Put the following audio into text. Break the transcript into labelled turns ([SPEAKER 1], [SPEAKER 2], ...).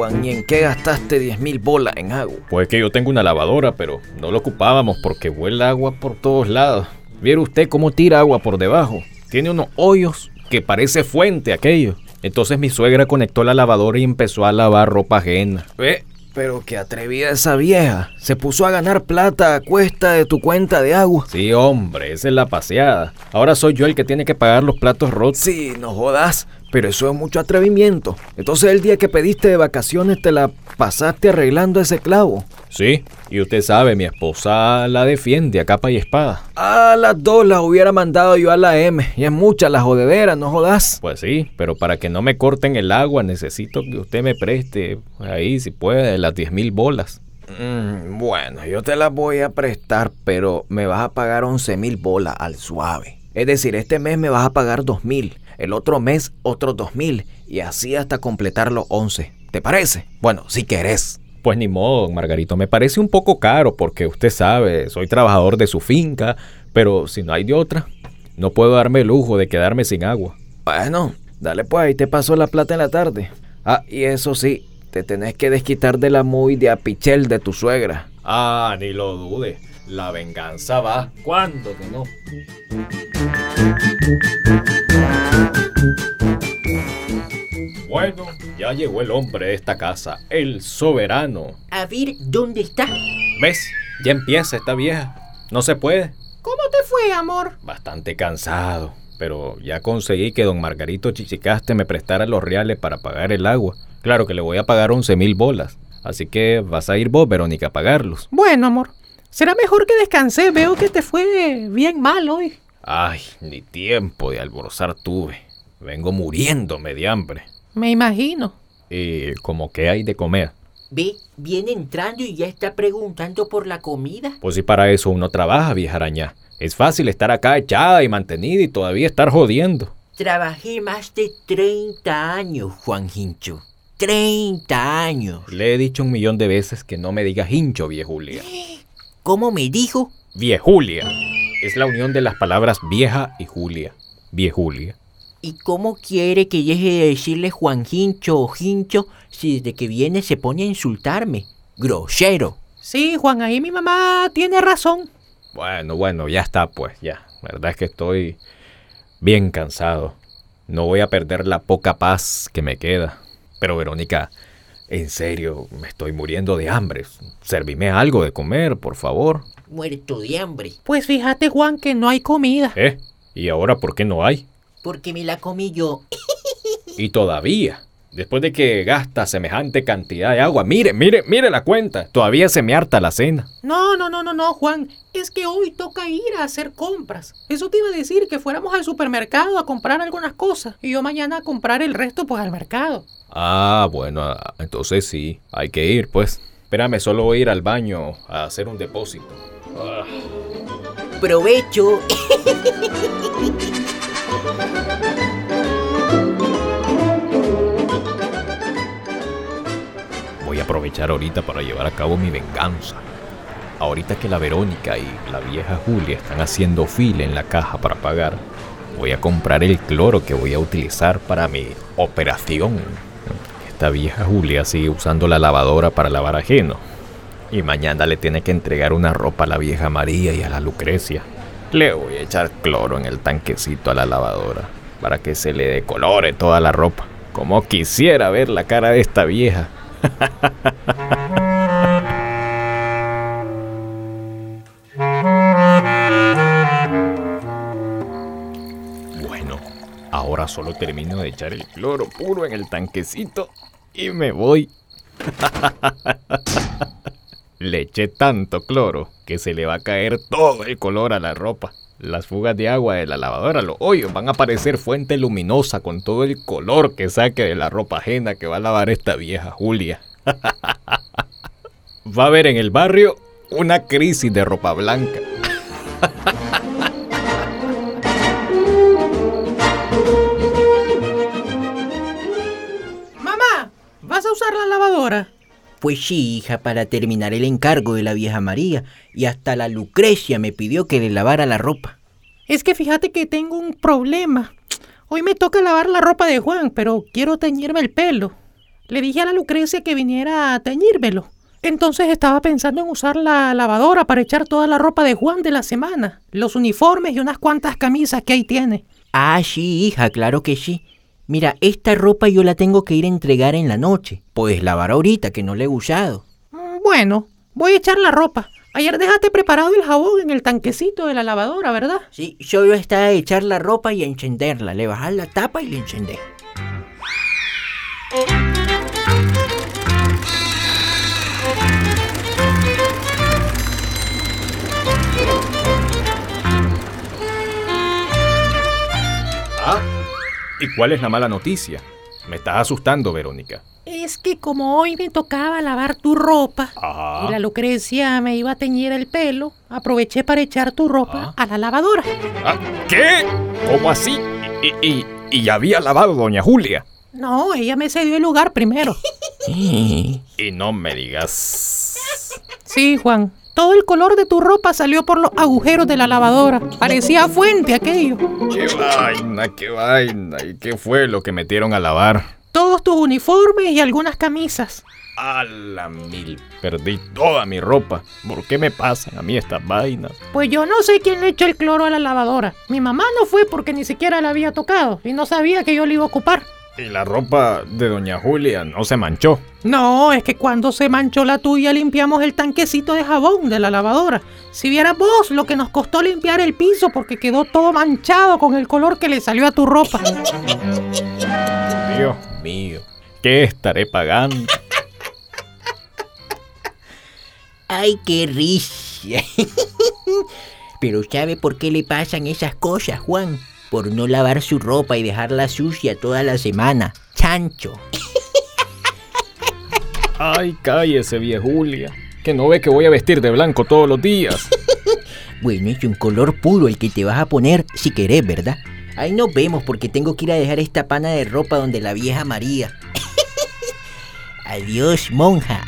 [SPEAKER 1] Juan, ¿y en qué gastaste 10 mil bolas en agua?
[SPEAKER 2] Pues que yo tengo una lavadora, pero no lo ocupábamos porque vuela agua por todos lados. ¿Vieron usted cómo tira agua por debajo? Tiene unos hoyos que parece fuente aquello. Entonces mi suegra conectó la lavadora y empezó a lavar ropa ajena.
[SPEAKER 1] ¿Eh? Pero qué atrevida esa vieja. Se puso a ganar plata a cuesta de tu cuenta de agua.
[SPEAKER 2] Sí, hombre, esa es la paseada. Ahora soy yo el que tiene que pagar los platos rotos.
[SPEAKER 1] Sí, no jodas. Pero eso es mucho atrevimiento. Entonces el día que pediste de vacaciones te la pasaste arreglando ese clavo.
[SPEAKER 2] Sí, y usted sabe, mi esposa la defiende a capa y espada.
[SPEAKER 1] A las dos las hubiera mandado yo a la M. Y es mucha la jodedera, no jodas.
[SPEAKER 2] Pues sí, pero para que no me corten el agua necesito que usted me preste, ahí si puede, las 10 mil bolas.
[SPEAKER 1] Mm, bueno, yo te las voy a prestar, pero me vas a pagar 11 mil bolas al suave. Es decir, este mes me vas a pagar 2 mil, el otro mes otros 2 mil, y así hasta completar los 11. ¿Te parece? Bueno, si querés.
[SPEAKER 2] Pues ni modo, don Margarito, me parece un poco caro porque usted sabe, soy trabajador de su finca, pero si no hay de otra, no puedo darme el lujo de quedarme sin agua.
[SPEAKER 1] Bueno, dale pues, ahí te paso la plata en la tarde. Ah, y eso sí, te tenés que desquitar de la muy de apichel de tu suegra.
[SPEAKER 2] Ah, ni lo dude. La venganza va. ¿Cuándo que no? Bueno, ya llegó el hombre de esta casa, el soberano.
[SPEAKER 3] A ver, ¿dónde está?
[SPEAKER 2] ¿Ves? Ya empieza esta vieja. No se puede.
[SPEAKER 3] ¿Cómo te fue, amor?
[SPEAKER 2] Bastante cansado, pero ya conseguí que don Margarito Chichicaste me prestara los reales para pagar el agua. Claro que le voy a pagar 11 mil bolas. Así que vas a ir vos, Verónica, a pagarlos.
[SPEAKER 3] Bueno, amor. Será mejor que descansé. Veo que te fue bien mal hoy.
[SPEAKER 2] Ay, ni tiempo de almorzar tuve. Vengo muriéndome de hambre.
[SPEAKER 3] Me imagino.
[SPEAKER 2] ¿Y como que hay de comer?
[SPEAKER 3] Ve, viene entrando y ya está preguntando por la comida.
[SPEAKER 2] Pues si para eso uno trabaja, vieja araña. Es fácil estar acá echada y mantenida y todavía estar jodiendo.
[SPEAKER 3] Trabajé más de 30 años, Juan Hincho. 30 años.
[SPEAKER 2] Le he dicho un millón de veces que no me diga hincho, viejulia.
[SPEAKER 3] ¿Cómo me dijo?
[SPEAKER 2] Viejulia. Es la unión de las palabras vieja y Julia. Viejulia.
[SPEAKER 3] ¿Y cómo quiere que deje de decirle Juan Hincho o Hincho si desde que viene se pone a insultarme? Grosero. Sí, Juan, ahí mi mamá tiene razón.
[SPEAKER 2] Bueno, bueno, ya está, pues, ya. La verdad es que estoy bien cansado. No voy a perder la poca paz que me queda. Pero, Verónica, en serio, me estoy muriendo de hambre. Servime algo de comer, por favor.
[SPEAKER 3] Muerto de hambre. Pues fíjate, Juan, que no hay comida.
[SPEAKER 2] ¿Eh? ¿Y ahora por qué no hay?
[SPEAKER 3] Porque me la comí yo.
[SPEAKER 2] Y todavía, después de que gasta semejante cantidad de agua, mire, mire, mire la cuenta, todavía se me harta la cena.
[SPEAKER 3] No, no, no, no, no, Juan. Es que hoy toca ir a hacer compras. Eso te iba a decir que fuéramos al supermercado a comprar algunas cosas. Y yo mañana a comprar el resto, pues al mercado.
[SPEAKER 2] Ah, bueno, ah, entonces sí, hay que ir, pues. Espérame, solo voy a ir al baño a hacer un depósito. Ah.
[SPEAKER 3] Provecho.
[SPEAKER 2] Voy a aprovechar ahorita para llevar a cabo mi venganza. Ahorita que la Verónica y la vieja Julia están haciendo fila en la caja para pagar, voy a comprar el cloro que voy a utilizar para mi operación. Esta vieja Julia sigue usando la lavadora para lavar ajeno. Y mañana le tiene que entregar una ropa a la vieja María y a la Lucrecia. Le voy a echar cloro en el tanquecito a la lavadora para que se le decolore toda la ropa. Como quisiera ver la cara de esta vieja. Bueno, ahora solo termino de echar el cloro puro en el tanquecito y me voy. Le eché tanto cloro que se le va a caer todo el color a la ropa. Las fugas de agua de la lavadora, los hoyos, van a parecer fuente luminosa con todo el color que saque de la ropa ajena que va a lavar esta vieja Julia. Va a haber en el barrio una crisis de ropa blanca.
[SPEAKER 3] lavadora? Pues sí, hija, para terminar el encargo de la vieja María. Y hasta la Lucrecia me pidió que le lavara la ropa. Es que fíjate que tengo un problema. Hoy me toca lavar la ropa de Juan, pero quiero teñirme el pelo.
[SPEAKER 4] le dije a la Lucrecia que viniera a teñírmelo. Entonces estaba pensando en usar la lavadora para echar toda la ropa de Juan de la semana, los uniformes y unas cuantas camisas que ahí tiene.
[SPEAKER 3] Ah, sí, hija, claro que sí. Mira, esta ropa yo la tengo que ir a entregar en la noche. Puedes lavar ahorita, que no la he usado.
[SPEAKER 4] Mm, Bueno, voy a echar la ropa. Ayer dejaste preparado el jabón en el tanquecito de la lavadora, ¿verdad?
[SPEAKER 3] Sí, solo está a echar la ropa y a encenderla. Le bajas la tapa y le encendés.
[SPEAKER 2] ¿Y cuál es la mala noticia? Me estás asustando, Verónica.
[SPEAKER 4] Es que como hoy me tocaba lavar tu ropa
[SPEAKER 2] Ajá.
[SPEAKER 4] y la Lucrecia me iba a teñir el pelo, aproveché para echar tu ropa a la lavadora.
[SPEAKER 2] Ah, ¿Qué? ¿Cómo así? ¿Y, y, había lavado doña Julia?
[SPEAKER 4] No, ella me cedió el lugar primero.
[SPEAKER 2] Y no me digas...
[SPEAKER 4] Sí, Juan. Todo el color de tu ropa salió por los agujeros de la lavadora. Parecía fuente aquello.
[SPEAKER 2] ¡Qué vaina, qué vaina! ¿Y qué fue lo que metieron a lavar?
[SPEAKER 4] Todos tus uniformes y algunas camisas.
[SPEAKER 2] A la mil. Perdí toda mi ropa. ¿Por qué me pasan a mí estas vainas?
[SPEAKER 4] Pues yo no sé quién le echó el cloro a la lavadora. Mi mamá no fue porque ni siquiera la había tocado y no sabía que yo le iba a ocupar.
[SPEAKER 2] Y la ropa de doña Julia no se manchó.
[SPEAKER 4] No, es que cuando se manchó la tuya limpiamos el tanquecito de jabón de la lavadora. Si vieras vos lo que nos costó limpiar el piso porque quedó todo manchado con el color que le salió a tu ropa.
[SPEAKER 2] Dios mío. ¿Qué estaré pagando?
[SPEAKER 3] Ay, qué risa. Pero ¿sabe por qué le pasan esas cosas, Juan? Por no lavar su ropa y dejarla sucia toda la semana. Chancho.
[SPEAKER 2] Ay, cállese, vieja Julia. Que no ve que voy a vestir de blanco todos los días.
[SPEAKER 3] Bueno, es un color puro el que te vas a poner si querés, ¿verdad? Ahí nos vemos porque tengo que ir a dejar esta pana de ropa donde la vieja María. Adiós, monja.